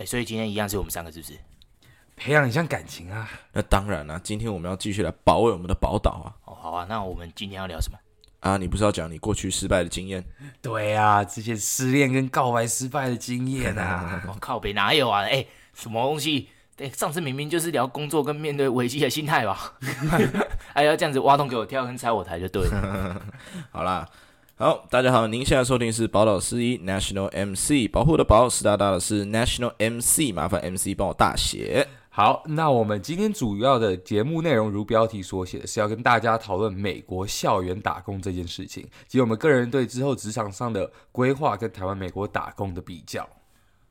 哎，所以今天一样是我们三个，是不是？培养一下感情啊？那当然了，今天我们要继续来保卫我们的宝岛啊！哦，好啊，那我们今天要聊什么？啊，你不是要讲你过去失败的经验？对啊，这些失恋跟告白失败的经验啊！我、哦、靠北哪有啊？哎，什么东西？哎，上次明明就是聊工作跟面对危机的心态吧？哎要这样子挖洞给我跳，跟拆我台就对了。好啦。好，大家好，您现在收听是宝岛司仪 National MC，保护的保，湿哒哒的是 National MC，麻烦 MC 帮我大写。好，那我们今天主要的节目内容，如标题所写，是要跟大家讨论美国校园打工这件事情，及我们个人对之后职场上的规划跟台湾、美国打工的比较。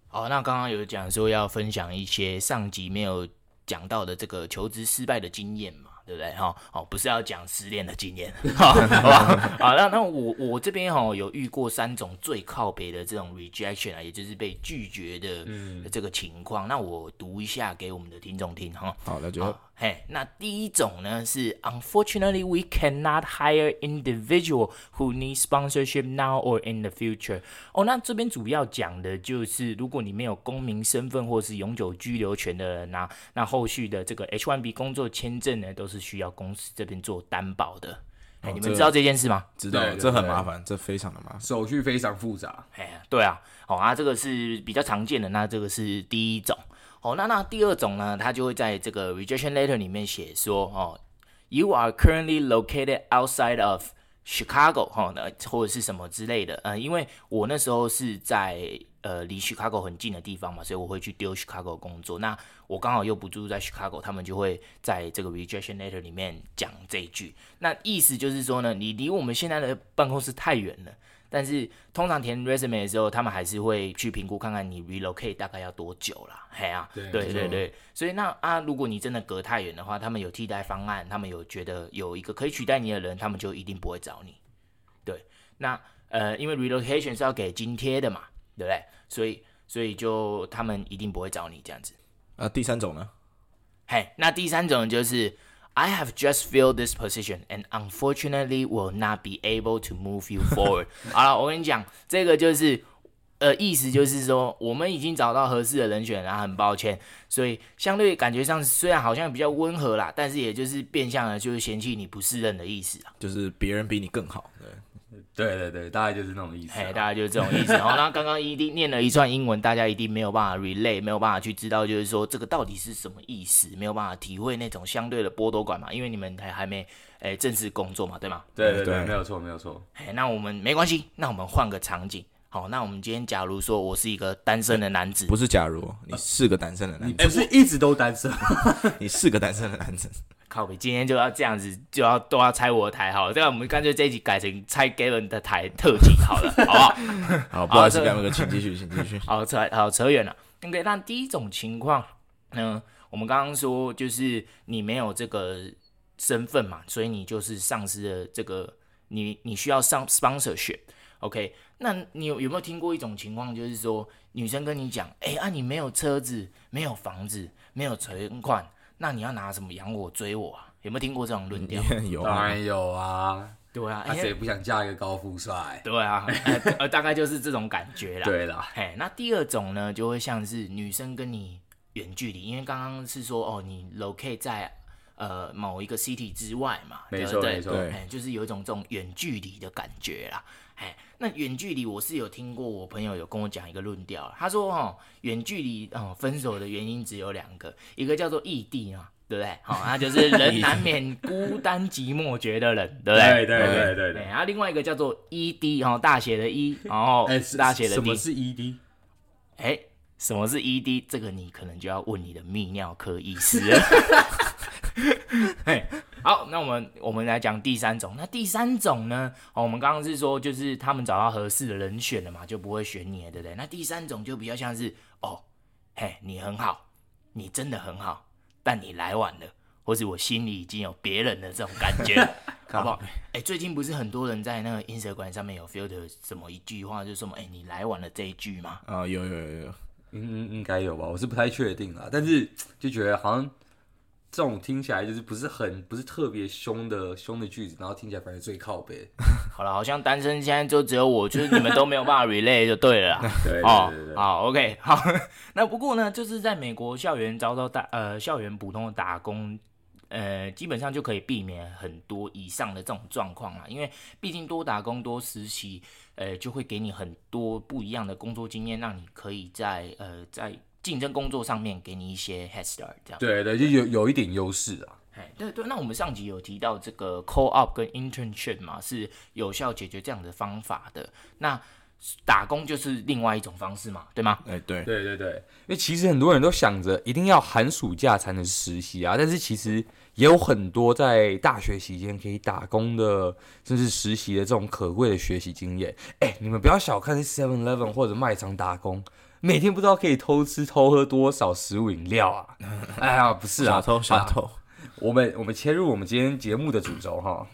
好，那刚刚有讲说要分享一些上集没有讲到的这个求职失败的经验嘛。对不对？哈，哦，不是要讲失恋的经验，好吧？好，那那我我这边哈有遇过三种最靠北的这种 rejection 啊，也就是被拒绝的这个情况。嗯、那我读一下给我们的听众听哈。好，那就。嘿，那第一种呢是，Unfortunately, we cannot hire individual who need sponsorship now or in the future。哦，那这边主要讲的就是，如果你没有公民身份或是永久居留权的人啊，那后续的这个 H-1B 工作签证呢，都是需要公司这边做担保的。哎、哦，你们知道这件事吗？知道，这很麻烦，这非常的麻烦，手续非常复杂。哎，对啊，好、哦、啊，这个是比较常见的，那这个是第一种。哦，那那第二种呢，他就会在这个 rejection letter 里面写说，哦，you are currently located outside of Chicago，哈，那或者是什么之类的，呃，因为我那时候是在呃离 Chicago 很近的地方嘛，所以我会去丢 Chicago 工作。那我刚好又不住在 Chicago，他们就会在这个 rejection letter 里面讲这一句。那意思就是说呢，你离我们现在的办公室太远了。但是通常填 resume 的时候，他们还是会去评估看看你 relocate 大概要多久啦。嘿啊，对对对对，所以那啊，如果你真的隔太远的话，他们有替代方案，他们有觉得有一个可以取代你的人，他们就一定不会找你。对，那呃，因为 relocation 是要给津贴的嘛，对不对？所以所以就他们一定不会找你这样子。啊，第三种呢？嘿，那第三种就是。I have just filled this position and unfortunately will not be able to move you forward。好了，我跟你讲，这个就是， 呃，意思就是说，我们已经找到合适的人选了，然后很抱歉，所以相对感觉上虽然好像比较温和啦，但是也就是变相的，就是嫌弃你不适任的意思啊，就是别人比你更好。对。对对对，大概就是那种意思。哎，大概就是这种意思。好，那刚刚一定念了一串英文，大家一定没有办法 relay，没有办法去知道，就是说这个到底是什么意思，没有办法体会那种相对的剥夺感嘛，因为你们还还没哎正式工作嘛，对吗？对对对，没有错没有错。哎，那我们没关系，那我们换个场景。好，那我们今天假如说我是一个单身的男子，不是假如，你是个单身的男子，你不是一直都单身，你是个单身的男子。靠北，今天就要这样子，就要都要拆我的台好了。这样我们干脆这一集改成拆 Gavin 的台特辑好了，好不好？好，不好意思，Gavin 哥，请继续，请继续。好扯，好扯远了。OK，那第一种情况，嗯，我们刚刚说就是你没有这个身份嘛，所以你就是丧失了这个，你你需要上 sponsorship。OK，那你有有没有听过一种情况，就是说女生跟你讲，哎啊，你没有车子，没有房子，没有存款。那你要拿什么养我追我啊？有没有听过这种论调？有，当然有啊。对啊，谁不想嫁一个高富帅？对啊，呃，大概就是这种感觉啦。对啦，嘿，那第二种呢，就会像是女生跟你远距离，因为刚刚是说哦，你 locate 在呃某一个 city 之外嘛，没错没错，哎，就是有一种这种远距离的感觉啦。哎，那远距离我是有听过，我朋友有跟我讲一个论调，他说哦，远距离哦分手的原因只有两个，一个叫做异地啊，对不对？好、哦，那就是人难免孤单寂寞觉得冷，对不对？对对对对对。然后另外一个叫做 ED 哦，大写的 E，然后大写的 D。什么是 ED？哎，什么是 ED？这个你可能就要问你的泌尿科医师。嘿。好，那我们我们来讲第三种。那第三种呢？哦，我们刚刚是说，就是他们找到合适的人选了嘛，就不会选你了，对不对？那第三种就比较像是，哦，嘿，你很好，你真的很好，但你来晚了，或是我心里已经有别人的这种感觉，好不好？哎，最近不是很多人在那个 Instagram 上面有 filter 什么一句话，就是说，哎，你来晚了这一句吗？啊，有有有有，应应该有吧？我是不太确定啦，但是就觉得好像。这种听起来就是不是很不是特别凶的凶的句子，然后听起来反而最靠北。好了，好像单身现在就只有我，就是你们都没有办法 relay 就对了 哦，好，OK，好。那不过呢，就是在美国校园遭到打呃校园普通的打工，呃，基本上就可以避免很多以上的这种状况啦。因为毕竟多打工多实习，呃，就会给你很多不一样的工作经验，让你可以在呃在。竞争工作上面给你一些 head start，这样对对，就有有一点优势啊。哎，对对，那我们上集有提到这个 call up 跟 internship 嘛，是有效解决这样的方法的。那打工就是另外一种方式嘛，对吗？哎，对对对对，因为其实很多人都想着一定要寒暑假才能实习啊，但是其实也有很多在大学期间可以打工的，甚至实习的这种可贵的学习经验。哎，你们不要小看 Seven Eleven 或者卖场打工。每天不知道可以偷吃偷喝多少食物饮料啊！哎呀，不是啊，小偷小偷。我们我们切入我们今天节目的主轴哈。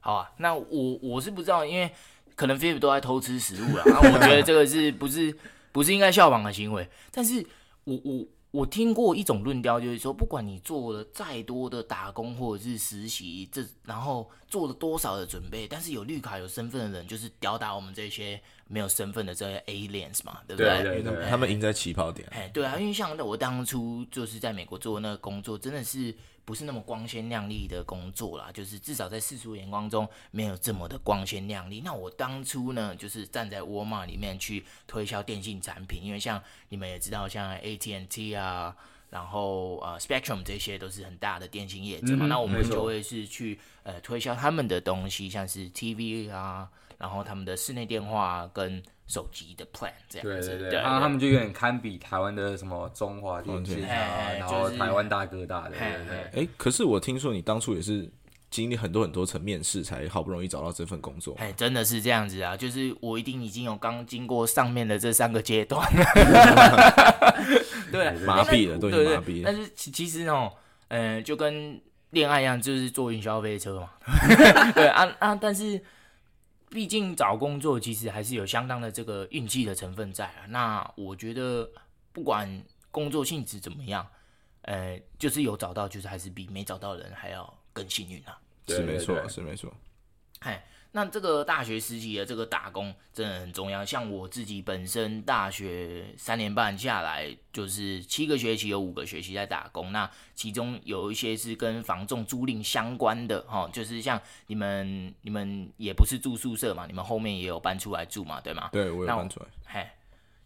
好啊，那我我是不知道，因为可能 f i p 都在偷吃食物啊。那我觉得这个是不是不是应该效仿的行为？但是我我我听过一种论调，就是说，不管你做了再多的打工或者是实习，这然后做了多少的准备，但是有绿卡有身份的人，就是吊打我们这些。没有身份的这些 aliens 嘛，对不对？对对对，他们赢在起跑点。哎，对啊，因为像我当初就是在美国做那个工作，真的是不是那么光鲜亮丽的工作啦，就是至少在世俗眼光中没有这么的光鲜亮丽。那我当初呢，就是站在沃尔玛里面去推销电信产品，因为像你们也知道，像 AT&T 啊，然后呃 Spectrum 这些都是很大的电信业者嘛，嗯、那我们就会是去呃推销他们的东西，像是 TV 啊。然后他们的室内电话跟手机的 plan 这样子，对对对，然后他们就有点堪比台湾的什么中华电信啊，然后台湾大哥大的，对对对。哎，可是我听说你当初也是经历很多很多层面试，才好不容易找到这份工作。哎，真的是这样子啊，就是我一定已经有刚经过上面的这三个阶段，对，麻痹了，都已经麻痹了。但是其其实哦，呃，就跟恋爱一样，就是坐云霄飞车嘛，对啊啊，但是。毕竟找工作其实还是有相当的这个运气的成分在啊。那我觉得不管工作性质怎么样，呃，就是有找到，就是还是比没找到人还要更幸运啊。是没错，是没错。嗨。那这个大学时期的这个打工真的很重要。像我自己本身大学三年半下来，就是七个学期有五个学期在打工。那其中有一些是跟房仲租赁相关的，哈，就是像你们你们也不是住宿舍嘛，你们后面也有搬出来住嘛，对吗？对，我有搬出来。嘿。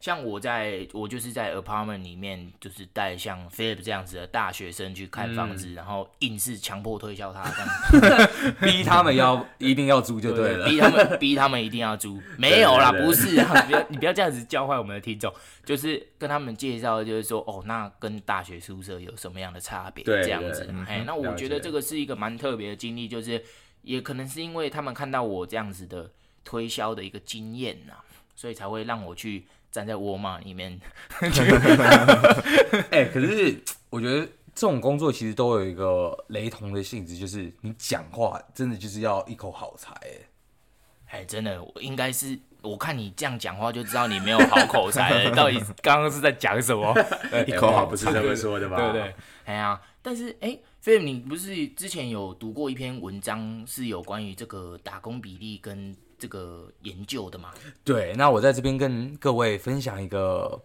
像我在，我就是在 apartment 里面，就是带像 Philip 这样子的大学生去看房子，嗯、然后硬是强迫推销他，这样 逼他们要一定要租就对了，逼他们逼他们一定要租，没有啦，对对对不是啊，你不要你不要这样子教坏我们的听众，就是跟他们介绍，就是说哦，那跟大学宿舍有什么样的差别？这样子，哎，那我觉得这个是一个蛮特别的经历，就是也可能是因为他们看到我这样子的推销的一个经验呐，所以才会让我去。站在沃尔玛里面，哎，可是我觉得这种工作其实都有一个雷同的性质，就是你讲话真的就是要一口好才，哎，哎，真的，应该是我看你这样讲话就知道你没有好口才，到底刚刚是在讲什么？一口好不是这么说的吧？对不对？哎呀，但是哎，菲尔，你不是之前有读过一篇文章，是有关于这个打工比例跟。这个研究的嘛，对，那我在这边跟各位分享一个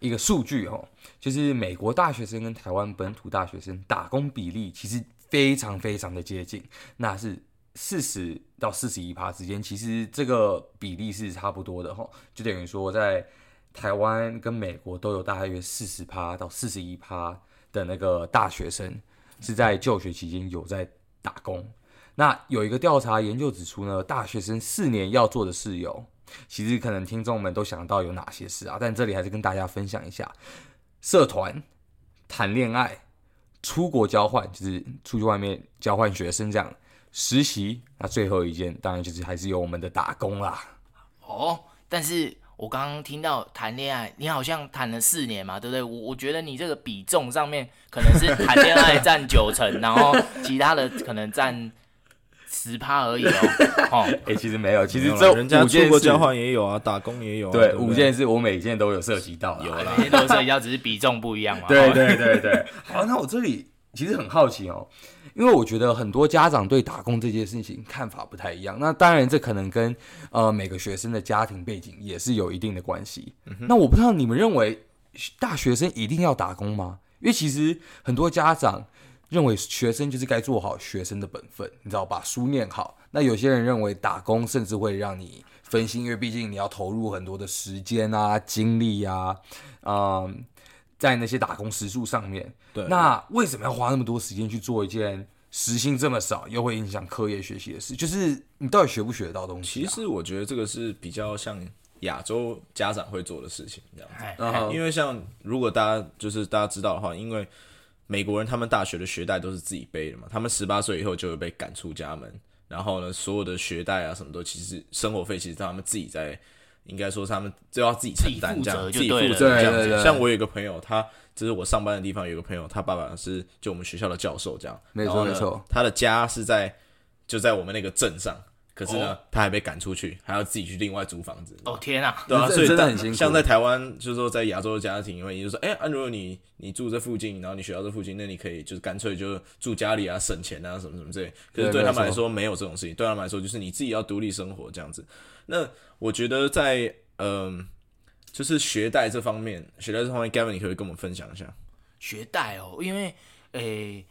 一个数据哦，就是美国大学生跟台湾本土大学生打工比例其实非常非常的接近，那是四十到四十一趴之间，其实这个比例是差不多的哈，就等于说在台湾跟美国都有大约四十趴到四十一趴的那个大学生是在就学期间有在打工。那有一个调查研究指出呢，大学生四年要做的事有，其实可能听众们都想到有哪些事啊，但这里还是跟大家分享一下：社团、谈恋爱、出国交换，就是出去外面交换学生这样；实习，那最后一件当然就是还是有我们的打工啦。哦，但是我刚刚听到谈恋爱，你好像谈了四年嘛，对不对？我我觉得你这个比重上面可能是谈恋爱占九成，然后其他的可能占。十趴而已哦，哦，哎、欸，其实没有，其实这人家出国交换也有啊，打工也有啊，对，五件事我每一件都有涉及到，有啦，每件都有涉及到，只是比重不一样嘛。对对对对，好，那我这里其实很好奇哦，因为我觉得很多家长对打工这件事情看法不太一样。那当然，这可能跟呃每个学生的家庭背景也是有一定的关系。嗯、那我不知道你们认为大学生一定要打工吗？因为其实很多家长认为学生就是该做好学生的本分，你知道，把书念好。那有些人认为打工甚至会让你分心，因为毕竟你要投入很多的时间啊、精力啊，嗯。在那些打工时数上面，对，那为什么要花那么多时间去做一件时薪这么少又会影响课业学习的事？就是你到底学不学得到东西啊？其实我觉得这个是比较像亚洲家长会做的事情，这样子。Uh. 因为像如果大家就是大家知道的话，因为美国人他们大学的学贷都是自己背的嘛，他们十八岁以后就会被赶出家门，然后呢，所有的学贷啊什么都其实生活费其实他们自己在。应该说，他们就要自己承担这样，自己负责这样像我有一个朋友，他就是我上班的地方有一个朋友，他爸爸是就我们学校的教授这样。没错没错，他的家是在就在我们那个镇上，可是呢，哦、他还被赶出去，还要自己去另外租房子。哦天啊！对啊，所以真的很辛苦。像在台湾，就是说在亚洲的家庭，因为也就是说，哎、欸，如果你你住这附近，然后你学校这附近，那你可以就是干脆就住家里啊，省钱啊，什么什么之类。可是对他们来说，没有这种事情。对他们来说，就是你自己要独立生活这样子。那我觉得在。嗯，就是学贷这方面，学贷这方面，Gavin，你可以跟我们分享一下。学贷哦，因为诶、欸，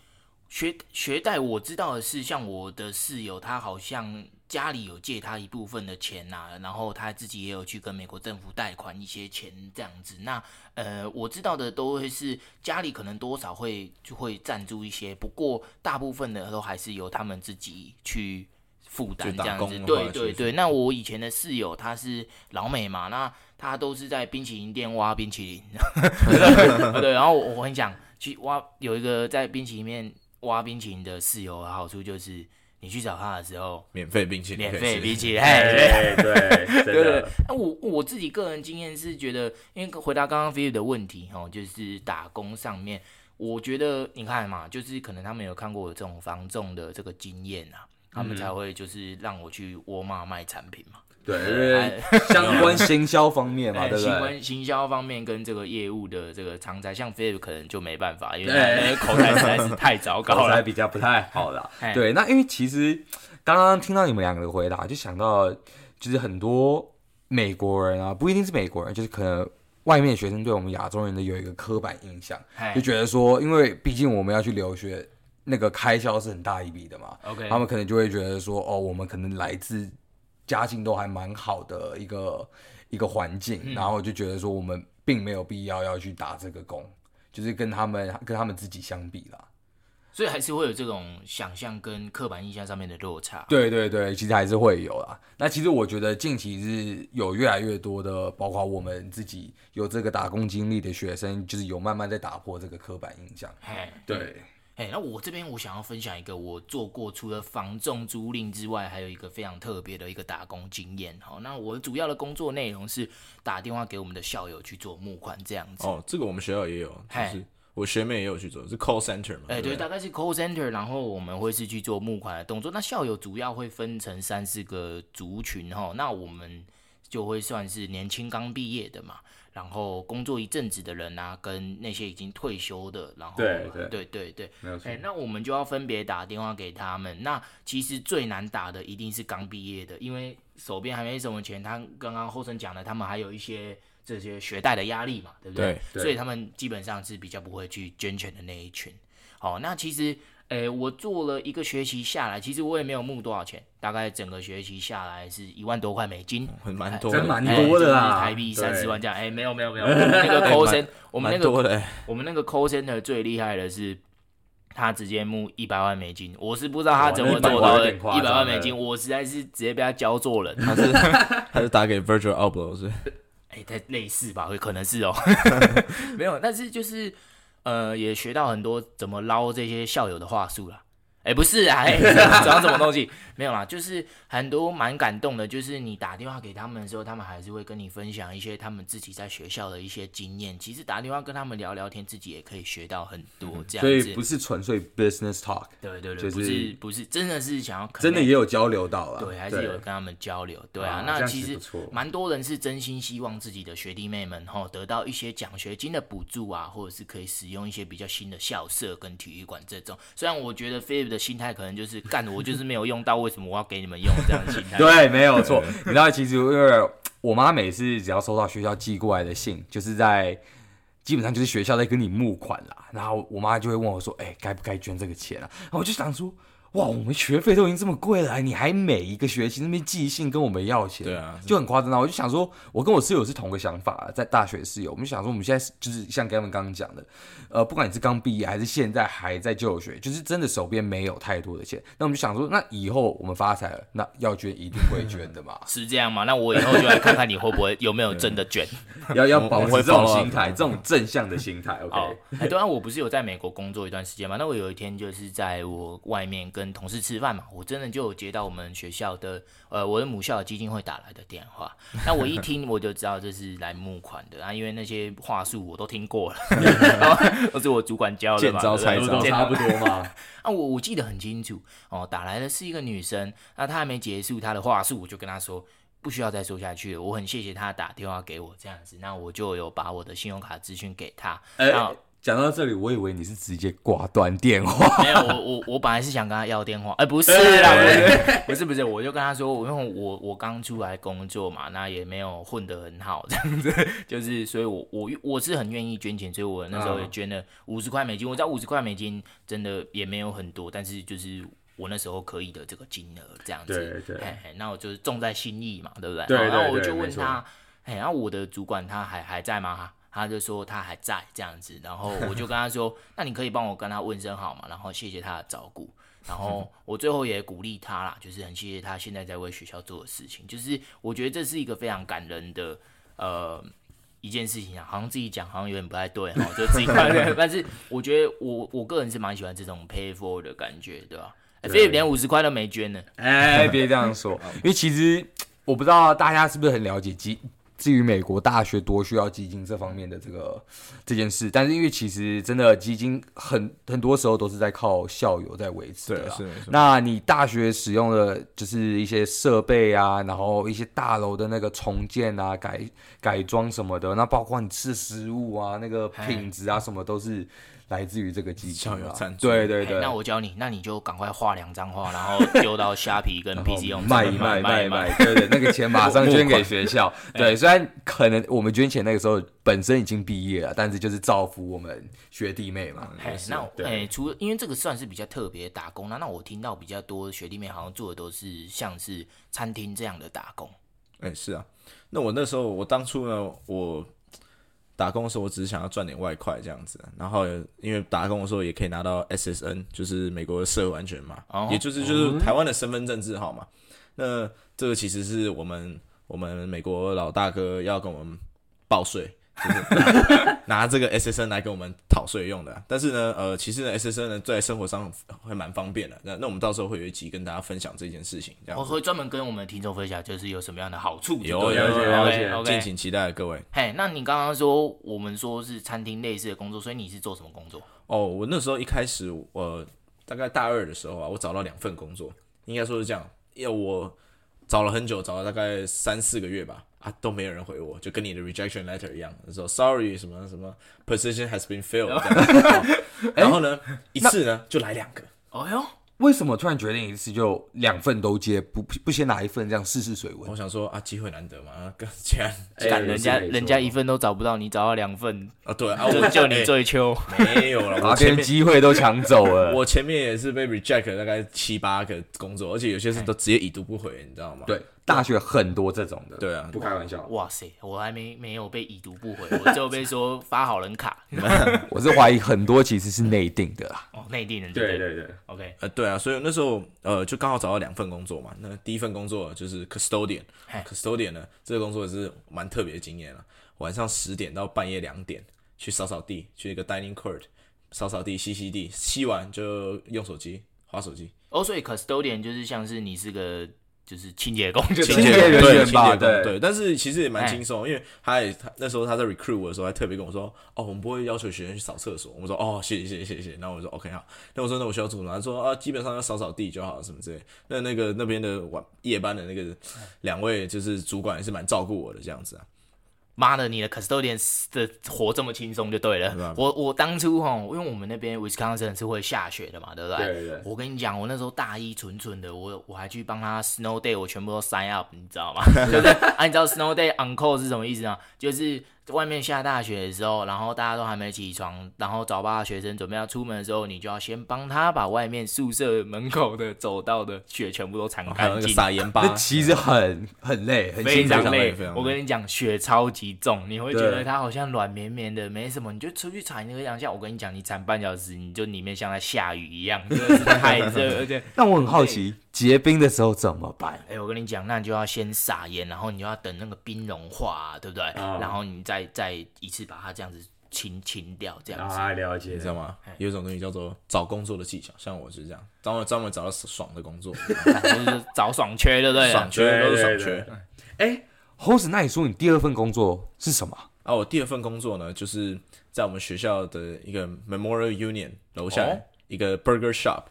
学学贷我知道的是，像我的室友，他好像家里有借他一部分的钱呐、啊，然后他自己也有去跟美国政府贷款一些钱这样子。那呃，我知道的都会是家里可能多少会就会赞助一些，不过大部分的都还是由他们自己去。负担这样子，对对对。那我以前的室友他是老美嘛，那他都是在冰淇淋店挖冰淇淋，对。然后我我很想去挖，有一个在冰淇淋面挖冰淇淋的室友的好处就是，你去找他的时候，免费冰淇淋，免费冰淇淋，对对 对对对。那我我自己个人经验是觉得，因为回答刚刚 Philip 的问题哦，就是打工上面，我觉得你看嘛，就是可能他们有看过我这种防重的这个经验啊。他们才会就是让我去沃尔玛卖产品嘛，对，相关行销方面嘛，对不对？相关行销方面跟这个业务的这个常才，像 Philip 可能就没办法，因为口才实在是太糟糕了，口才比较不太好了。对，那因为其实刚刚听到你们两个的回答，就想到就是很多美国人啊，不一定是美国人，就是可能外面学生对我们亚洲人的有一个刻板印象，就觉得说，因为毕竟我们要去留学。那个开销是很大一笔的嘛，OK，他们可能就会觉得说，哦，我们可能来自家境都还蛮好的一个一个环境，嗯，然后就觉得说我们并没有必要要去打这个工，就是跟他们跟他们自己相比啦，所以还是会有这种想象跟刻板印象上面的落差。对对对，其实还是会有啦。那其实我觉得近期是有越来越多的，包括我们自己有这个打工经历的学生，就是有慢慢在打破这个刻板印象。嘿，对。对哎、欸，那我这边我想要分享一个我做过除了房仲租赁之外，还有一个非常特别的一个打工经验。好，那我主要的工作内容是打电话给我们的校友去做募款这样子。哦，这个我们学校也有，就是我学妹也有去做，是 call center 嘛？哎、欸，对，大概是 call center，然后我们会是去做募款的动作。那校友主要会分成三四个族群哈，那我们就会算是年轻刚毕业的嘛。然后工作一阵子的人啊，跟那些已经退休的，然后对对对没有错。欸，那我们就要分别打电话给他们。那其实最难打的一定是刚毕业的，因为手边还没什么钱。他刚刚后生讲了，他们还有一些这些学贷的压力嘛，对不对？对。所以他们基本上是比较不会去捐钱的那一群。好，那其实。诶、欸，我做了一个学期下来，其实我也没有募多少钱，大概整个学期下来是一万多块美金，很蛮多，真蛮多的啦，台币三十万这样。诶、欸，没有没有没 有，那个 call center，我们那个我们那个 call center 最厉害的是，他直接募一百万美金，我是不知道他怎么做到的，一百万美金，我实在是直接被他教做人。他是 他是打给 Virtual Abloh 是？哎、欸，太类似吧？会可能是哦，没有，但是就是。呃，也学到很多怎么捞这些校友的话术了。哎、欸，不是啊，哎、欸，讲什么东西？没有啦，就是很多蛮感动的，就是你打电话给他们的时候，他们还是会跟你分享一些他们自己在学校的一些经验。其实打电话跟他们聊聊天，自己也可以学到很多这样子。所以不是纯粹 business talk，对对对，就是、不是不是，真的是想要真的也有交流到了，对，还是有跟他们交流，对啊。啊那其实蛮多人是真心希望自己的学弟妹们哈得到一些奖学金的补助啊，或者是可以使用一些比较新的校舍跟体育馆这种。虽然我觉得 Philip 的心态可能就是干，我就是没有用到，为什么我要给你们用这样的心态？对，没有错。你知道，其实因为我妈每次只要收到学校寄过来的信，就是在基本上就是学校在跟你募款啦，然后我妈就会问我说：“哎、该不该捐这个钱啊？”我就想说。哇，我们学费都已经这么贵了，你还每一个学期那边寄信跟我们要钱，对啊，就很夸张啊。我就想说，我跟我室友是同个想法，在大学室友，我们想说，我们现在就是像他们刚刚讲的，呃，不管你是刚毕业还是现在还在就学，就是真的手边没有太多的钱，那我们就想说，那以后我们发财了，那要捐一定会捐的嘛，是这样吗？那我以后就来看看你会不会有没有真的捐，要要保持这种心态，这种正向的心态。OK，哎、欸，对啊，我不是有在美国工作一段时间嘛，那我有一天就是在我外面跟同事吃饭嘛。我真的就有接到我们学校的，呃，我的母校的基金会打来的电话，那我一听我就知道这是来募款的啊，因为那些话术我都听过了，都是我主管教的嘛，见招拆招，差不多嘛。啊，我我记得很清楚哦，打来的是一个女生，那她还没结束她的话术，我就跟她说不需要再说下去了，我很谢谢她打电话给我这样子，那我就有把我的信用卡资讯给她。欸讲到这里，我以为你是直接挂断电话。没有，我我我本来是想跟他要电话，哎、欸，不是啦，不是，不是，不是，我就跟他说，因为我我刚出来工作嘛，那也没有混得很好，这样子，就是，所以我我我是很愿意捐钱，所以我那时候也捐了五十块美金。我知道五十块美金真的也没有很多，但是就是我那时候可以的这个金额，这样子，对对，嘿嘿，那我就是重在心意嘛，对不对？对，对，对，然后我就问他，哎，然后我的主管他还还在吗？他就说他还在这样子，然后我就跟他说，那你可以帮我跟他问声好嘛，然后谢谢他的照顾，然后我最后也鼓励他啦，就是很谢谢他现在在为学校做的事情，就是我觉得这是一个非常感人的呃一件事情啊，好像自己讲好像有点不太对哈，就自己快乐，但是我觉得我我个人是蛮喜欢这种 pay forward 的感觉，对吧？哎，菲连五十块都没捐呢，哎，别这样说，因为其实我不知道大家是不是很了解基。至于美国大学多需要基金这方面的这个这件事，但是因为其实真的基金很很多时候都是在靠校友在维持的。对，是。那你大学使用的就是一些设备啊，然后一些大楼的那个重建啊、改改装什么的，那包括你吃食物啊，那个品质啊什么都是。来自于这个机构有赞助，对对对。那我教你，那你就赶快画两张画，然后丢到虾皮跟 PC 用卖一卖卖一卖，对对，那个钱马上捐给 学校。对，虽然可能我们捐钱那个时候本身已经毕业了，但是就是造福我们学弟妹嘛。哎，那哎，除了因为这个算是比较特别打工，那那我听到比较多学弟妹好像做的都是像是餐厅这样的打工。哎，是啊，那我那时候我当初呢，我。打工的时候，我只是想要赚点外快这样子，然后因为打工的时候也可以拿到 SSN，就是美国的社会安全码，oh, 也就是就是台湾的身份证字号嘛。Oh. 那这个其实是我们我们美国老大哥要跟我们报税。就是 拿这个 SSN 来给我们讨税用的，但是呢，呃，其实呢，SSN 呢在生活上会蛮方便的。那那我们到时候会有一集跟大家分享这件事情，这样我会专门跟我们的听众分享，就是有什么样的好处。有有有有，敬请期待各位。嘿，那你刚刚说我们说是餐厅类似的工作，所以你是做什么工作？哦，我那时候一开始，我大概大二的时候啊，我找到两份工作，应该说是这样，因为我找了很久，找了大概三四个月吧。啊，都没有人回我，就跟你的 rejection letter 一样，说 sorry 什么什么 position has been filled，然后呢，欸、一次呢就来两个。哦哟。为什么突然决定一次就两份都接，不不先拿一份这样试试水温？我想说啊，机会难得嘛，跟既然人家人家一份都找不到，你找到两份啊？对啊，我就你最秋没有了，我前面机会都抢走了。我前面也是被 reject 大概七八个工作，而且有些是都直接已读不回，你知道吗？对，大学很多这种的。对啊，不开玩笑。哇塞，我还没没有被已读不回，我就被说发好人卡。我是怀疑很多其实是内定的啦哦，内定人。对对对，OK，呃，对啊，所以那时候。呃，就刚好找到两份工作嘛。那第一份工作就是 custodian，custodian 呢，这个工作也是蛮特别的经验了。晚上十点到半夜两点去扫扫地，去一个 dining court 扫扫地、吸吸地，吸完就用手机划手机。哦，所以 custodian 就是像是你是个。就是清洁工，清洁人员吧，对对。但是其实也蛮轻松，因为他也他那时候他在 recruit 我的时候，还特别跟我说，哦，我们不会要求学生去扫厕所。我们说，哦，谢谢谢谢谢谢。然后我说，OK 好。那我说，那我需要做什么？他说，啊，基本上要扫扫地就好，什么之类。那那个那边的晚夜班的那个两位就是主管也是蛮照顾我的这样子啊。妈的，你的 custodian 的活这么轻松就对了。对我我当初哈，因为我们那边 Wisconsin 是会下雪的嘛，对不对？对，对。我跟你讲，我那时候大一蠢蠢的，我我还去帮他 snow day，我全部都 sign up，你知道吗？对不对？啊，你知道 snow day on call 是什么意思吗？就是。外面下大雪的时候，然后大家都还没起床，然后早八的学生准备要出门的时候，你就要先帮他把外面宿舍门口的走道的雪全部都铲干净。还有那个撒盐巴，那其实很很累，很非常累。我跟你讲，雪超级重，你会觉得它好像软绵绵的，没什么，你就出去铲那个两下。我跟你讲，你铲半小时，你就里面像在下雨一样，真的是太热。而且，那我很好奇。结冰的时候怎么办？哎、欸，我跟你讲，那你就要先撒盐，然后你就要等那个冰融化，啊，对不对？哦、然后你再再一次把它这样子清清掉，这样子。啊，了解，你知道吗？有一种东西叫做找工作的技巧，像我是这样，专门专门找到爽的工作，就是找爽缺，对不对？爽缺都是爽缺。哎，Host，那你说你第二份工作是什么？啊，我第二份工作呢，就是在我们学校的一个 Memorial Union 楼下，哦、一个 Burger Shop，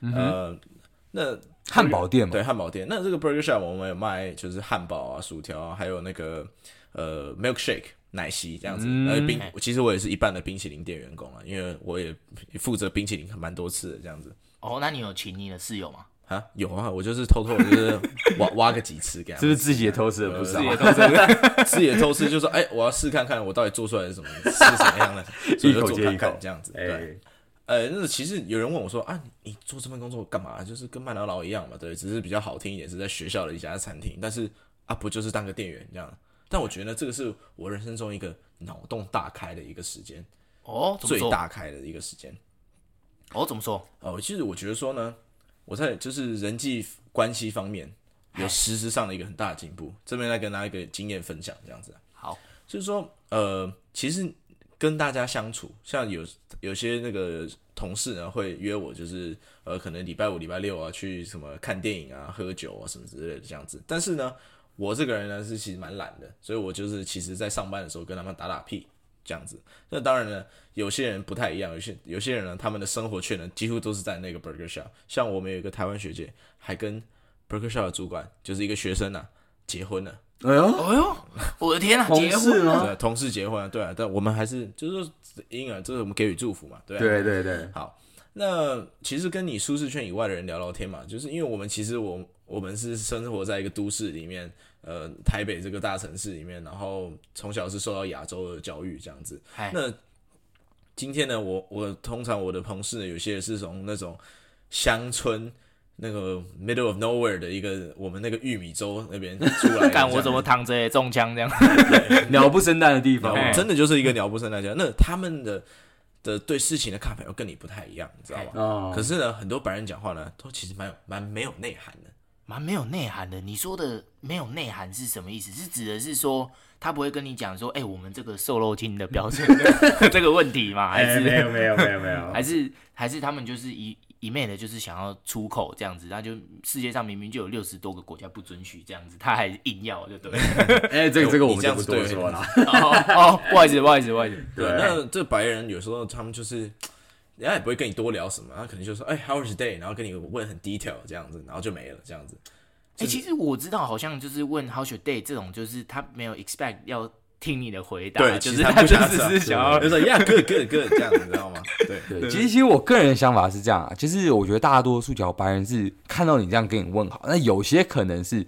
嗯、呃，那。汉堡店嘛，对，汉堡店。那这个 burger shop 我们有卖，就是汉堡啊、薯条啊，还有那个呃 milkshake 奶昔这样子。嗯、而冰，其实我也是一半的冰淇淋店员工啊，因为我也负责冰淇淋蛮多次的这样子。哦，那你有请你的室友吗？啊，有啊，我就是偷偷就是 挖挖个几次给他。是不是自己也偷吃了不少？自己也偷吃，就说哎、欸，我要试看看我到底做出来是什么，是什么样的，所以就做看看 这样子。对。欸呃，那其实有人问我说啊，你做这份工作干嘛？就是跟麦当劳一样嘛，对，只是比较好听一点，是在学校的一家餐厅。但是啊，不就是当个店员这样？但我觉得这个是我人生中一个脑洞大开的一个时间哦，最大开的一个时间。哦，怎么说？哦，其实我觉得说呢，我在就是人际关系方面有实质上的一个很大的进步。这边来跟大家一个经验分享，这样子。好，就是说，呃，其实。跟大家相处，像有有些那个同事呢，会约我，就是呃，可能礼拜五、礼拜六啊，去什么看电影啊、喝酒啊什么之类的这样子。但是呢，我这个人呢是其实蛮懒的，所以我就是其实在上班的时候跟他们打打屁这样子。那当然呢，有些人不太一样，有些有些人呢，他们的生活圈呢几乎都是在那个 Burger Shop。像我们有一个台湾学姐，还跟 Burger Shop 的主管就是一个学生啊结婚了。哎呦，哎呦，我的天啊！同事吗？对，同事结婚啊，对啊，但我们还是就是说，婴儿，这是我们给予祝福嘛，对啊，对对对。好，那其实跟你舒适圈以外的人聊聊天嘛，就是因为我们其实我我们是生活在一个都市里面，呃，台北这个大城市里面，然后从小是受到亚洲的教育这样子。嗨那今天呢，我我通常我的同事呢，有些是从那种乡村。那个 middle of nowhere 的一个我们那个玉米州那边 出来，看我怎么躺着中枪这样，鸟不生蛋的地方，真的就是一个鸟不生蛋的地方。那他们的的对事情的看法又跟你不太一样，你知道吗？哦。可是呢，很多白人讲话呢，都其实蛮有蛮没有内涵的，蛮没有内涵的。你说的没有内涵是什么意思？是指的是说他不会跟你讲说，哎，我们这个瘦肉精的标准 这个问题吗？还是没有没有没有没有？还是还是他们就是一。一昧的就是想要出口这样子，那就世界上明明就有六十多个国家不准许这样子，他还硬要就对。哎、欸，这个这个我们就不多说了。哦，不好意思，不好意思，不好意思。对，那这白人有时候他们就是，人家也不会跟你多聊什么，他可能就说，哎、欸、，How was your day？然后跟你问很 detail 这样子，然后就没了这样子。哎、就是欸，其实我知道，好像就是问 How's your day 这种，就是他没有 expect 要。听你的回答，对，就是他就是是想要就说 Yeah, good, good, good 这样，你知道吗？对 对，其实其实我个人的想法是这样啊，就是我觉得大多数小白人是看到你这样跟你问好，那有些可能是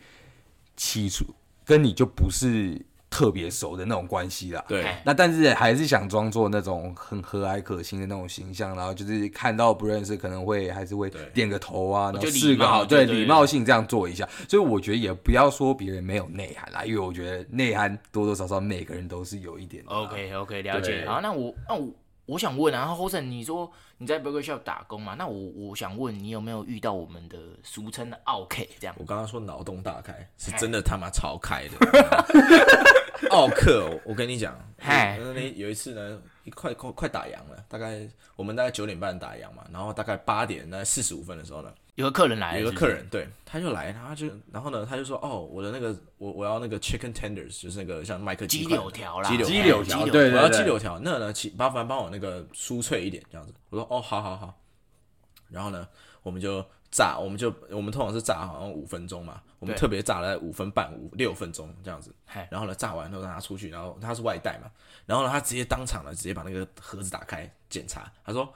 起初跟你就不是。特别熟的那种关系啦，对，那但是还是想装作那种很和蔼可亲的那种形象，然后就是看到不认识可能会还是会点个头啊，然后四个好，对，礼貌性这样做一下。所以我觉得也不要说别人没有内涵啦，因为我觉得内涵多多少少每个人都是有一点的。OK OK，了解。好，那我那我。我想问啊，然后 Hosen，你说你在 Burger Shop 打工嘛？那我我想问你有没有遇到我们的俗称的奥 K 这样？我刚刚说脑洞大开，是真的他妈超开的。奥克，我跟你讲，嗨那有一次呢，快快快打烊了，大概我们大概九点半打烊嘛，然后大概八点那四十五分的时候呢，有个客人来了有个客人，对，他就来，他就然后呢，他就说，哦，我的那个我我要那个 chicken tenders，就是那个像麦克鸡鸡柳条啦，鸡柳鸡柳条对我要鸡柳条，那呢，请麻烦帮我那个酥脆一点这样子。我说，哦，好好好。然后呢，我们就炸，我们就我们通常是炸好像五分钟嘛，我们特别炸了五分半五六分钟这样子。然后呢，炸完之后让他出去，然后他是外带嘛，然后呢，他直接当场呢直接把那个盒子打开检查，他说，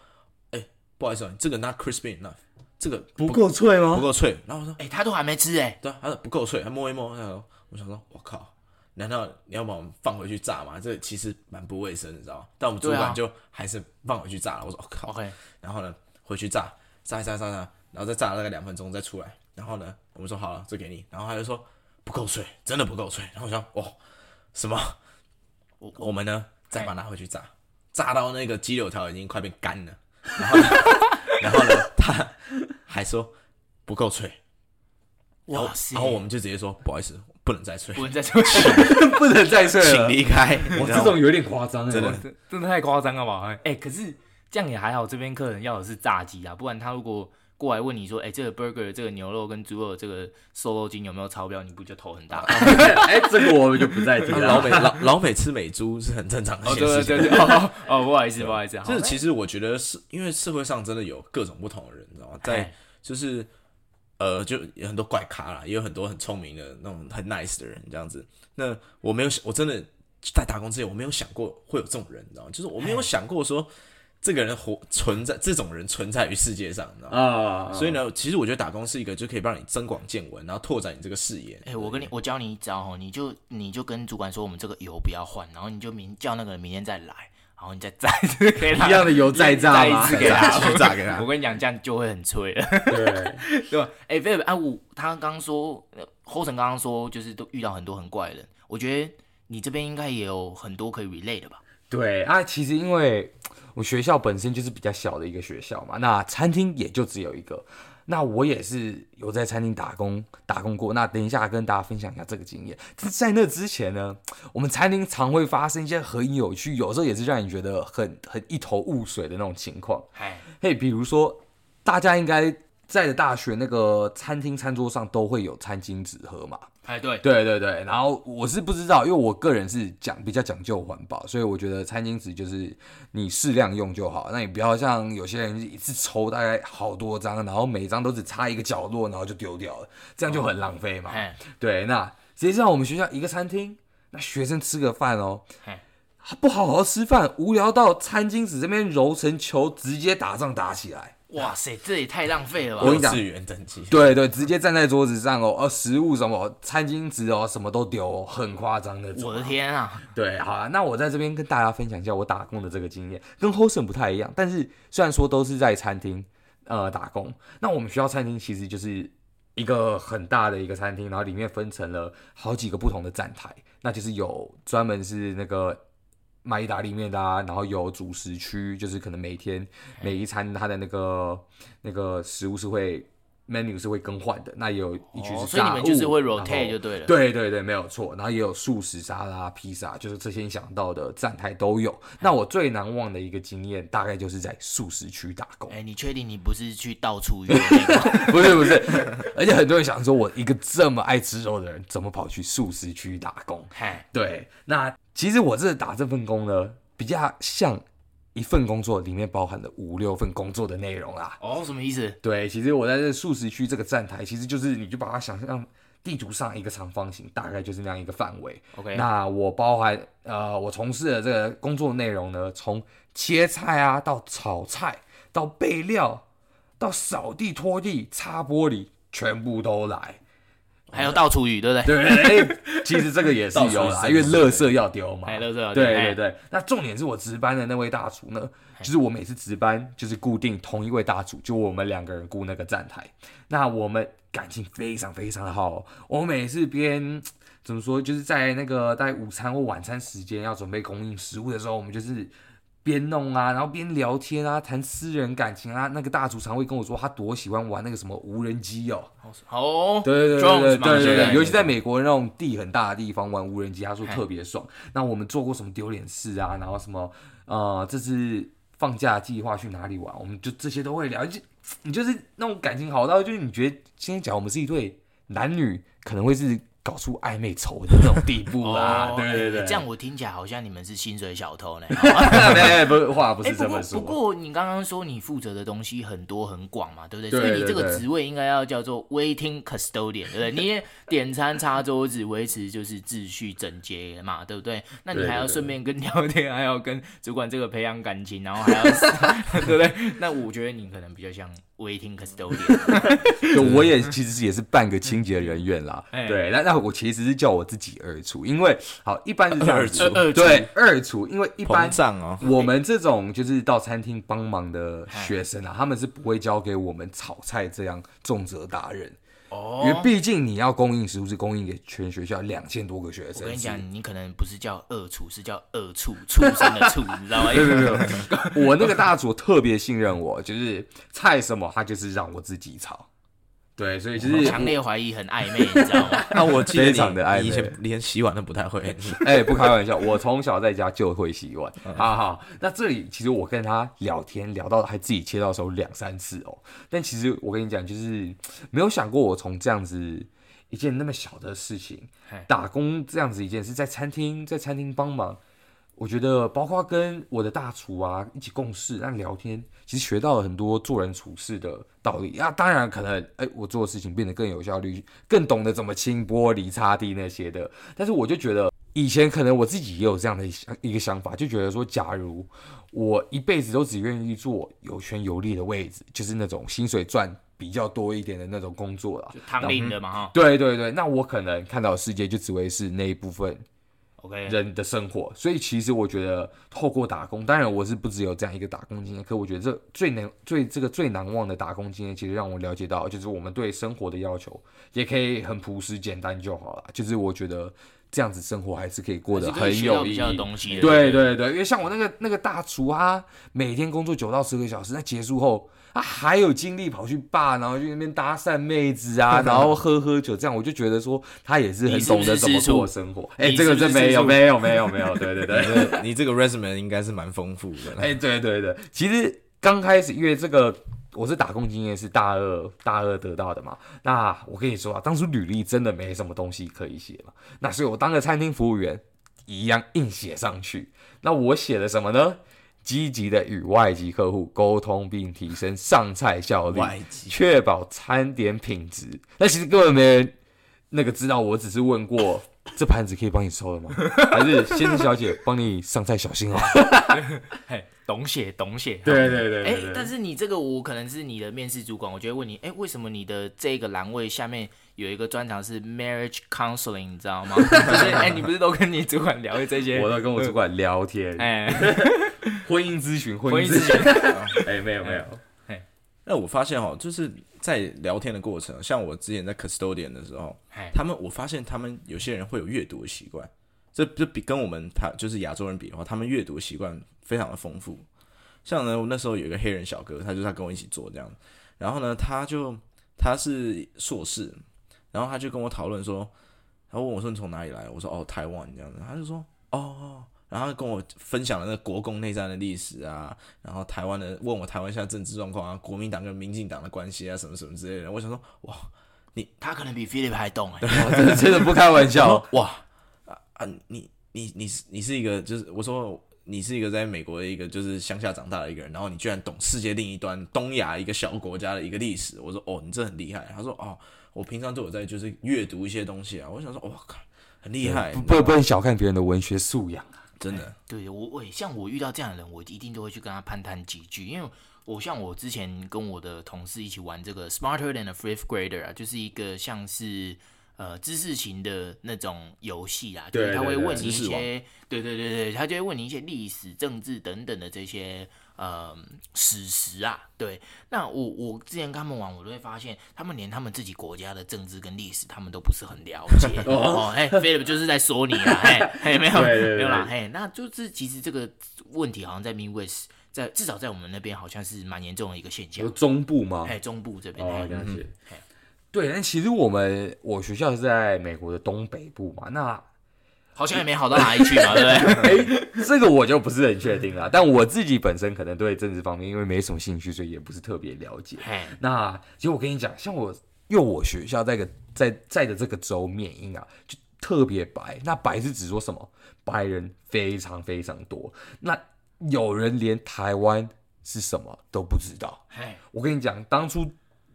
哎，不好意思，啊这个 not crispy enough。这个不够脆吗？不够脆。然后我说，哎、欸，他都还没吃哎、欸。对，他说不够脆，他摸一摸。然后我想说，我靠，难道你要把我们放回去炸吗？这其实蛮不卫生，你知道吗？但我们主管就还是放回去炸了。我说，我靠。OK。然后呢，回去炸，炸一炸炸炸，然后再炸大概两分钟再出来。然后呢，我们说好了，这给你。然后他就说不够脆，真的不够脆。然后我想，哦，什么？我我们呢，再把它拿回去炸，炸到那个鸡柳条已经快变干了。然后呢，然后呢，他。还说不够脆，哇塞！然后我们就直接说不好意思，不能再脆，不能再脆，不能再脆，请离开。我这种有点夸张，真的真的太夸张了吧？哎，可是这样也还好，这边客人要的是炸鸡啊，不然他如果过来问你说，哎，这个 burger 这个牛肉跟猪肉这个瘦肉精有没有超标，你不就头很大？哎，这个我们就不再提了。老美老老美吃美猪是很正常的，对对对。哦，不好意思，不好意思。就是其实我觉得是因为社会上真的有各种不同的人，你知道吗？在就是，呃，就有很多怪咖啦，也有很多很聪明的那种很 nice 的人，这样子。那我没有想，我真的在打工之前，我没有想过会有这种人，你知道吗？就是我没有想过说这个人活存在，这种人存在于世界上，你知道吗？啊。所以呢，其实我觉得打工是一个就可以帮你增广见闻，然后拓展你这个视野。哎，我跟你，我教你一招哦，你就你就跟主管说，我们这个油不要换，然后你就明叫那个人明天再来。然后你再 再一次给他，一样的油再炸一次给他，再炸给他。我跟你讲，这样就会很脆了。对，对吧？哎，菲尔，哎，我他刚刚说，Hosen 刚刚说，就是都遇到很多很怪的人。我觉得你这边应该也有很多可以 relate 的吧？对啊，其实因为我学校本身就是比较小的一个学校嘛，那餐厅也就只有一个。那我也是有在餐厅打工打工过，那等一下跟大家分享一下这个经验。在那之前呢，我们餐厅常会发生一些很有趣，有时候也是让你觉得很很一头雾水的那种情况。嘿，嘿，比如说大家应该在的大学那个餐厅餐桌上都会有餐巾纸盒嘛。哎，对对对对，然后我是不知道，因为我个人是讲比较讲究环保，所以我觉得餐巾纸就是你适量用就好，那你不要像有些人一次抽大概好多张，然后每张都只插一个角落，然后就丢掉了，这样就很浪费嘛。哦、对，那实际上我们学校一个餐厅，那学生吃个饭哦，不好好吃饭，无聊到餐巾纸这边揉成球，直接打仗打起来。哇塞，这也太浪费了吧！我跟你讲，资源等级，对对，直接站在桌子上哦，呃，食物什么餐巾纸哦，什么都丢哦，很夸张的。我的天啊！对，好啊，那我在这边跟大家分享一下我打工的这个经验，跟 Hosen 不太一样，但是虽然说都是在餐厅呃打工，那我们学校餐厅其实就是一个很大的一个餐厅，然后里面分成了好几个不同的站台，那就是有专门是那个。卖意大利面的啊，然后有主食区，就是可能每天每一餐它的那个那个食物是会 menu 是会更换的，那也有一区是炸物，所以你们就是会 rotate 就对了。对对对，没有错。然后也有素食沙拉、披萨，就是这些你想到的站台都有。那我最难忘的一个经验，大概就是在素食区打工。哎，你确定你不是去到处约 那个？不是不是，而且很多人想说，我一个这么爱吃肉的人，怎么跑去素食区打工？对，那。其实我这打这份工呢，比较像一份工作里面包含了五六份工作的内容啊。哦，什么意思？对，其实我在这素食区这个站台，其实就是你就把它想象地图上一个长方形，大概就是那样一个范围。OK，那我包含呃，我从事的这个工作内容呢，从切菜啊，到炒菜，到备料，到扫地、拖地、擦玻璃，全部都来。还有倒厨余，对不对？对，其实这个也是有啦，因为垃圾要丢嘛。哎，垃圾要丢。对对对，那重点是我值班的那位大厨呢，就是我每次值班就是固定同一位大厨，就我们两个人顾那个站台。那我们感情非常非常的好，我们每次边怎么说，就是在那个在午餐或晚餐时间要准备供应食物的时候，我们就是边弄啊，然后边聊天啊，谈私人感情啊。那个大厨常会跟我说，他多喜欢玩那个什么无人机哦。哦，对对对对对对对，对，尤其在美国那种地很大的地方玩无人机，他说特别爽。那我们做过什么丢脸事啊？然后什么呃，这次放假计划去哪里玩？我们就这些都会聊。就你就是那种感情好到，就是你觉得今天讲我们是一对男女，可能会是。搞出暧昧仇的那种地步啊！对对对，这样我听起来好像你们是薪水小偷呢。不是 话不是这么说。不过你刚刚说你负责的东西很多很广嘛，对不对？所以你这个职位应该要叫做 waiting custodian，对不对？你也点餐、擦桌子、维持就是秩序整洁嘛，对不对？那你还要顺便跟聊天，还要跟主管这个培养感情，然后还要对不对？那我觉得你可能比较像。waiting custodian，就我也其实也是半个清洁人员啦。对，那那我其实是叫我自己二厨，因为好一般是这样二厨，对二厨，因为一般哦，我们这种就是到餐厅帮忙的学生啊，他们是不会交给我们炒菜这样重责大任。因为毕竟你要供应食物，是供应给全学校两千多个学生。我跟你讲，你可能不是叫二厨，是叫二畜，畜生的畜，你知道吗？没有没有没有，我那个大厨特别信任我，就是菜什么他就是让我自己炒。对，所以就是强烈怀疑很暧昧，你知道吗？那我记得非常的暧昧，以前连洗碗都不太会。哎、欸，不开玩笑，我从小在家就会洗碗。好好，那这里其实我跟他聊天聊到还自己切到手两三次哦。但其实我跟你讲，就是没有想过我从这样子一件那么小的事情，打工这样子一件事，在餐厅在餐厅帮忙。我觉得，包括跟我的大厨啊一起共事、那聊天，其实学到了很多做人处事的道理啊。当然，可能哎，我做的事情变得更有效率，更懂得怎么清玻璃、擦地那些的。但是，我就觉得以前可能我自己也有这样的一个想法，就觉得说，假如我一辈子都只愿意做有权有利的位置，就是那种薪水赚比较多一点的那种工作了，就躺的嘛哈。对对对，那我可能看到的世界就只会是那一部分。OK，人的生活，所以其实我觉得透过打工，当然我是不只有这样一个打工经验，可我觉得这最难、最这个最难忘的打工经验，其实让我了解到，就是我们对生活的要求也可以很朴实简单就好了。就是我觉得这样子生活还是可以过得很有意义。东西对对对，因为像我那个那个大厨啊，每天工作九到十个小时，那结束后。他还有精力跑去霸，然后去那边搭讪妹子啊，然后喝喝酒，这样我就觉得说他也是很懂得怎么过生活。哎，这个真没有没有没有没有，对对对，你这个 resume 应该是蛮丰富的。哎，对对对，其实刚开始因为这个我是打工经验是大二大二得到的嘛，那我跟你说啊，当初履历真的没什么东西可以写嘛，那所以我当个餐厅服务员一样硬写上去。那我写的什么呢？积极的与外籍客户沟通，并提升上菜效率，确保餐点品质。那其实根本没人那个知道，我只是问过，这盘子可以帮你收了吗？还是先生小姐帮你上菜小心哦？嘿，懂写懂写。对对对。哎，但是你这个我可能是你的面试主管，我就会问你，哎，为什么你的这个栏位下面有一个专长是 marriage counseling，你知道吗？哎，你不是都跟你主管聊这些？我都跟我主管聊天。哎。婚姻咨询，婚姻咨询，哎，没有没有，哎，那我发现哦，就是在聊天的过程，像我之前在 custodian 的时候，他们我发现他们有些人会有阅读的习惯，这这比跟我们他就是亚洲人比的话，他们阅读习惯非常的丰富。像呢，我那时候有一个黑人小哥，他就是他跟我一起做这样，然后呢，他就他是硕士，然后他就跟我讨论说，他问我说你从哪里来？我说哦，台湾这样子，他就说哦。然后跟我分享了那个国共内战的历史啊，然后台湾的问我台湾现在政治状况啊，国民党跟民进党的关系啊，什么什么之类的。我想说，哇，你他可能比 Philip 还懂 哎，真的真的不开玩笑，哇啊啊，你你你是你是一个就是我说你是一个在美国的一个就是乡下长大的一个人，然后你居然懂世界另一端东亚一个小国家的一个历史。我说哦，你这很厉害。他说哦，我平常都有在就是阅读一些东西啊。我想说，哇靠，很厉害，不不能小看别人的文学素养啊。真的，对我我像我遇到这样的人，我一定都会去跟他攀谈几句，因为我像我之前跟我的同事一起玩这个 Smarter than a Fifth Grader 啊，就是一个像是呃知识型的那种游戏啊，对就是他会问你一些，对对对对，他就会问你一些历史、政治等等的这些呃史实啊。对，那我我之前跟他们玩，我都会发现，他们连他们自己国家的政治跟历史，他们都不是很了解。哦，哎，Philip 就是在说你啦，哎，嘿，没有没有啦，嘿，那就是其实这个问题好像在 Midwest，在至少在我们那边好像是蛮严重的一个现象有。中部吗？哎，中部这边，哦。对，但其实我们我学校是在美国的东北部嘛，那好像也没好到哪里去嘛，对不对？哎，这个我就不是很确定了。但我自己本身可能对政治方面因为没什么兴趣，所以也不是特别了解。那其实我跟你讲，像我因为我学校在个在在的这个州缅因啊，就特别白。那白是指说什么？白人非常非常多。那有人连台湾是什么都不知道。嘿，我跟你讲，当初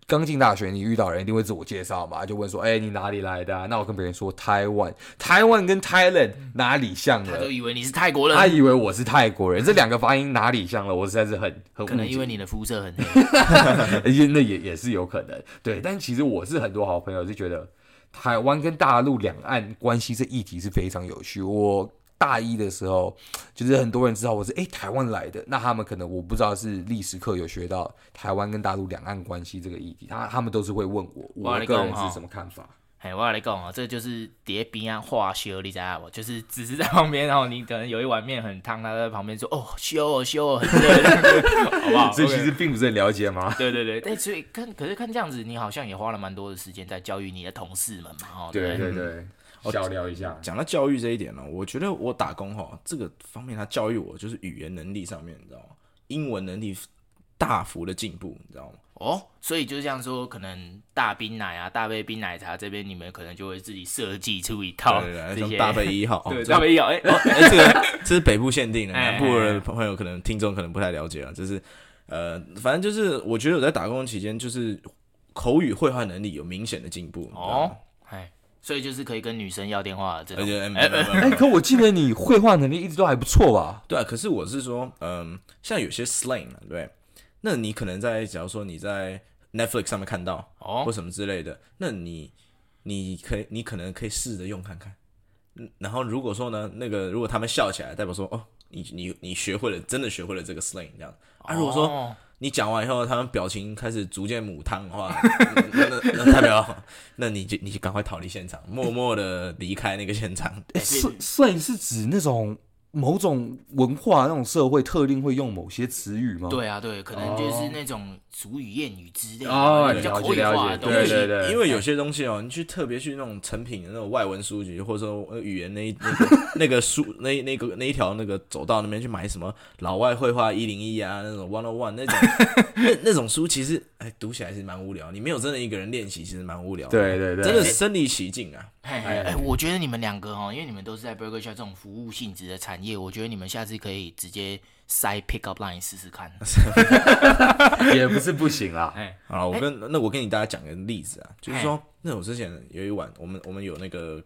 刚进大学，你遇到人一定会自我介绍嘛，就问说：“哎、你哪里来的、啊？”那我跟别人说台湾，台湾跟 Thailand 哪里像了？他都以为你是泰国人，他以为我是泰国人，这两个发音哪里像了？我实在是很很可能因为你的肤色很黑。那也也是有可能，对。但其实我是很多好朋友是觉得台湾跟大陆两岸关系这议题是非常有趣。我大一的时候，就是很多人知道我是哎、欸、台湾来的，那他们可能我不知道是历史课有学到台湾跟大陆两岸关系这个议题，他他们都是会问我，我个人是什么看法。哎，我跟你讲哦，这就是叠冰啊化修，你知道不？就是只是在旁边，然后你可能有一碗面很烫，他在旁边说哦修哦修哦，很热，好不好？所以其实并不是很了解吗？对对对，但所以看，可是看这样子，你好像也花了蛮多的时间在教育你的同事们嘛，哦，对对对对，小聊一下。讲到教育这一点呢，我觉得我打工哈，这个方面他教育我就是语言能力上面，你知道吗？英文能力大幅的进步，你知道吗？哦，所以就像说，可能大冰奶啊、大杯冰奶茶这边，你们可能就会自己设计出一套对对对，这些像大杯一号，对，哦大杯一号，哎、这个这是北部限定的，哎南部的朋友可能听众可能不太了解啊，就是呃，反正就是我觉得我在打工期间，就是口语会话能力有明显的进步哦，哎，所以就是可以跟女生要电话这种，哎可我记得你绘画能力一直都还不错吧？对啊，可是我是说，嗯，像有些 slang 啊，对不对，那你可能在假如说你在 Netflix 上面看到，哦。或什么之类的，那你你可以你可能可以试着用看看，嗯，然后如果说呢，那个如果他们笑起来，代表说哦，你你你学会了，真的学会了这个 slang 这样。啊，如果说。哦你讲完以后，他们表情开始逐渐母汤的话，那那那代表，那你就你就赶快逃离现场，默默的离开那个现场。摄摄影是指那种某种文化、那种社会特定会用某些词语吗？对啊，对，可能就是那种俗语、谚语之类的，哦比较口语了解化的东西。了解对对对因为有些东西哦，你去特别去那种成品的那种外文书籍，或者说语言那一那个 那个书那那个那一条那个走道那边去买什么老外绘画一零一啊，那种 one on one 那种那那种书，其实哎读起来是蛮无聊。你没有真的一个人练习，其实蛮无聊的。对对对真的身临其境啊。哎哎哎，我觉得你们两个哦，因为你们都是在 Burger Shop 这种服务性质的产业，我觉得你们下次可以直接塞 Pick Up Line 试试看。也不是不行啦。哎，好，我跟那我跟你大家讲个例子啊，就是说，那我之前有一碗，我们我们有那个，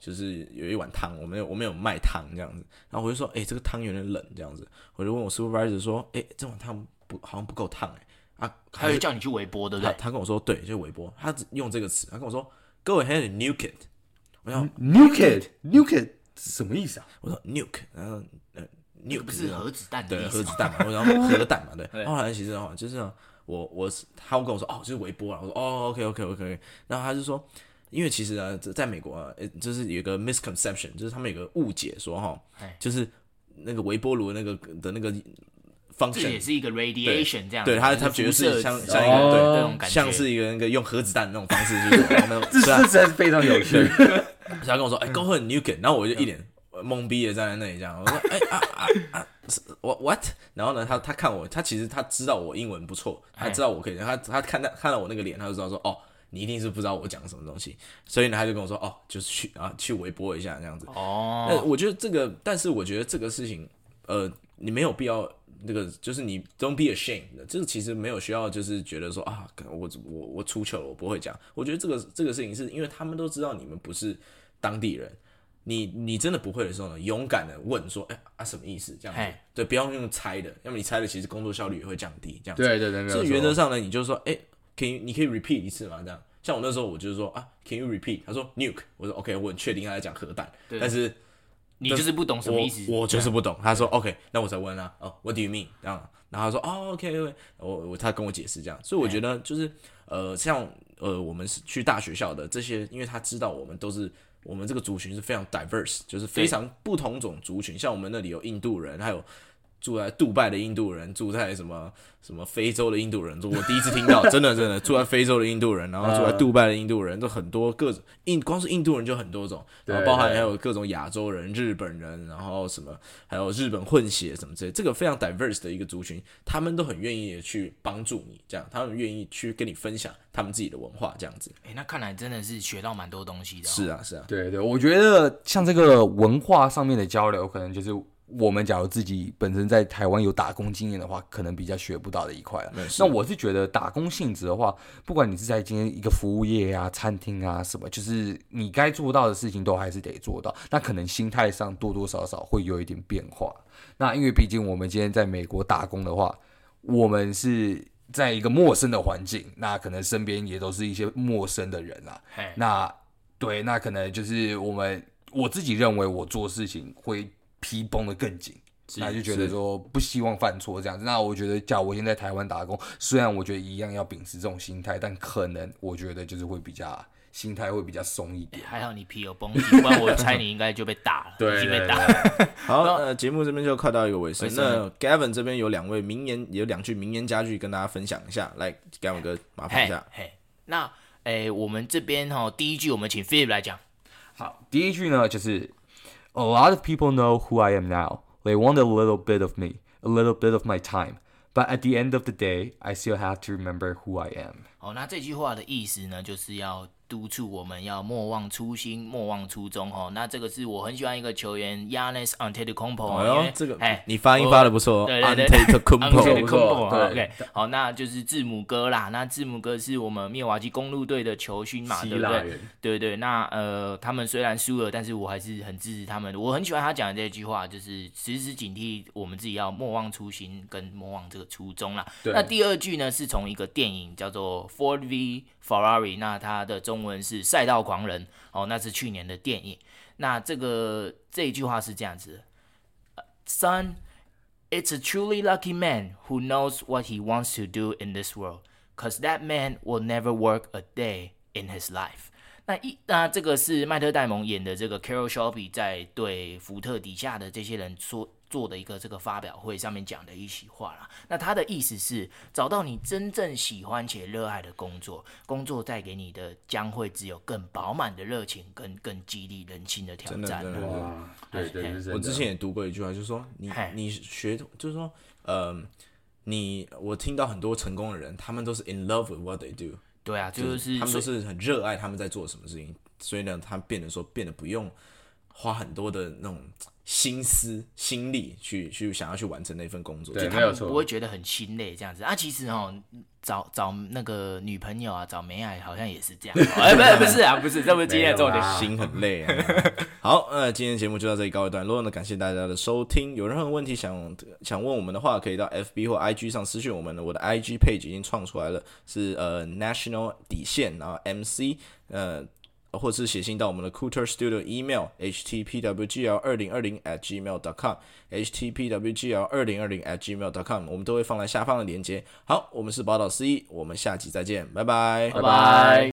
就是有一碗汤，我们有我们有卖汤这样子，然后我就说，哎、欸，这个汤有点冷这样子，我就问我 supervisor 说，哎、欸，这碗汤不好像不够烫哎，啊，他会叫你去微波，对不对？他他跟我说，对，就是微波，他只用这个词，他跟我说，Go ahead and nuke it，我想 Nuke it，nuke it 什么意思啊？我说 nuke，然后呃 nuke 不是核子弹的对，意思核子弹嘛，然后 核弹嘛，对。后来其实的话，就是我我他会跟我说，哦，就是微波啊。我说，哦，OK OK OK。然后他就说，因为其实啊，在美国啊，就是有一个 misconception，就是他们有个误解说哈，就是那个微波炉那个的那个这 function 也是一个 radiation 这样，对他他觉得是像像一个对那种感觉，像是一个那个用核子弹的那种方式去做，那种这这实在是非常有趣。他跟我说，哎、欸、，Go ahead nuke it，然后我就一脸懵逼的站在那里，这样，我说，哎、欸、啊啊啊，我 what？然后呢，他他看我，他其实他知道我英文不错，他知道我可以，他他看到看到我那个脸，他就知道说，哦，你一定是不知道我讲什么东西，所以呢，他就跟我说，哦，就是去啊去微波一下这样子。哦，那我觉得这个，但是我觉得这个事情，呃，你没有必要。那个就是你 don't be ashamed 的，这个其实没有需要，就是觉得说啊，我我我出糗了，我不会讲。我觉得这个这个事情是因为他们都知道你们不是当地人，你你真的不会的时候呢，勇敢的问说，哎、欸、啊什么意思？这样子.对，不要用猜的，要么你猜的其实工作效率也会降低。这样子，对对对，所以原则上呢，你就说，哎、欸，可以你可以 repeat 一次嘛，这样像我那时候，我就是说啊，Can you repeat？他说 nuke，我说 OK，我很确定他在讲核弹，对但是你就是不懂什么意思。我我就是不懂。他说 OK，那我再问啊，哦，What do you mean？这样，然后他说哦，OK，我我他跟我解释这样，所以我觉得就是呃，像呃，我们是去大学校的这些，因为他知道我们都是我们这个族群是非常 diverse，就是非常不同种族群，像我们那里有印度人，还有。住在杜拜的印度人，住在什么什么非洲的印度人，我第一次听到，真的真的住在非洲的印度人，然后住在杜拜的印度人，都很多各种印，光是印度人就很多种，然后包含还有各种亚洲人、日本人，然后什么还有日本混血什么之类，这个非常 diverse 的一个族群，他们都很愿意去帮助你，这样，他们愿意去跟你分享他们自己的文化，这样子。哎、欸，那看来真的是学到蛮多东西的、哦。是啊，是啊，对对，我觉得像这个文化上面的交流，可能就是。我们假如自己本身在台湾有打工经验的话，可能比较学不到的一块了。那我是觉得打工性质的话，不管你是在今天一个服务业啊、餐厅啊什么，就是你该做到的事情都还是得做到。那可能心态上多多少少会有一点变化。那因为毕竟我们今天在美国打工的话，我们是在一个陌生的环境，那可能身边也都是一些陌生的人啊。那对，那可能就是我们我自己认为我做事情会。皮绷得更紧，那就觉得说不希望犯错这样子。那我觉得，假如我现在在台湾打工，虽然我觉得一样要秉持这种心态，但可能我觉得就是会比较心态会比较松一点。还好你皮有绷紧，不然我猜你应该就被打了，对，已经被打了。好，呃，节目这边就快到一个尾声。那 Gavin 这边有两位名言，有两句名言佳句跟大家分享一下。来，Gavin 哥，麻烦一下。嘿，那，哎，我们这边哈，第一句我们请 Philip 来讲。好，第一句呢就是。A lot of people know who I am now. They want a little bit of me, a little bit of my time. But at the end of the day, I still have to remember who I am. 好，那这句话的意思呢，就是要。 督促我们要莫忘初心，莫忘初衷哦。那这个是我很喜欢一个球员 Giannis Antetokounmpo。哎呦，这个哎，你发音发的不错。对对对，Antetokounmpo。OK，好，那就是字母哥啦。那字母哥是我们灭瓦基公路队的球星嘛，对不对？对对。那呃，他们虽然输了，但是我还是很支持他们。我很喜欢他讲的这句话，就是时时警惕我们自己要莫忘初心，跟莫忘这个初衷啦。那第二句呢，是从一个电影叫做 Ford v Ferrari，那它的中文是赛道狂人哦，那是去年的电影。那这个这一句话是这样子：Son, it's a truly lucky man who knows what he wants to do in this world, cause that man will never work a day in his life。 那一那这个是麦特戴蒙演的这个 Carroll Shelby 在对福特底下的这些人说。做的一个这个发表会上面讲的一席话啦，那他的意思是找到你真正喜欢且热爱的工作，工作带给你的将会只有更饱满的热情跟更激励人心的挑战。真的，哇，对对对，我之前也读过一句话，就是说你你学，就是说，呃，你我听到很多成功的人，他们都是 in love with what they do。对啊，就是他们都是很热爱他们在做什么事情，所以呢，他变得说变得不用花很多的那种。心思心力去去想要去完成那份工作，就，他们不会觉得很心累这样子啊。其实哦，找找那个女朋友啊，找美爱好像也是这样。哎，不是不是啊，不是，这不是今天的重点。心很累啊。好，那今天节目就到这里告一段落。那感谢大家的收听。有任何问题想想问我们的话，可以到 FB 或 IG 上私讯我们的。我的 IG page 已经创出来了，是呃 National 底线，然后 MC 呃。或者是写信到我们的 Cooter Studio email htpwgl 二零二零 at gmail dot com htpwgl 二零二零 at gmail dot com 我们都会放在下方的链接。好，我们是宝岛司仪，我们下集再见，拜拜，拜拜。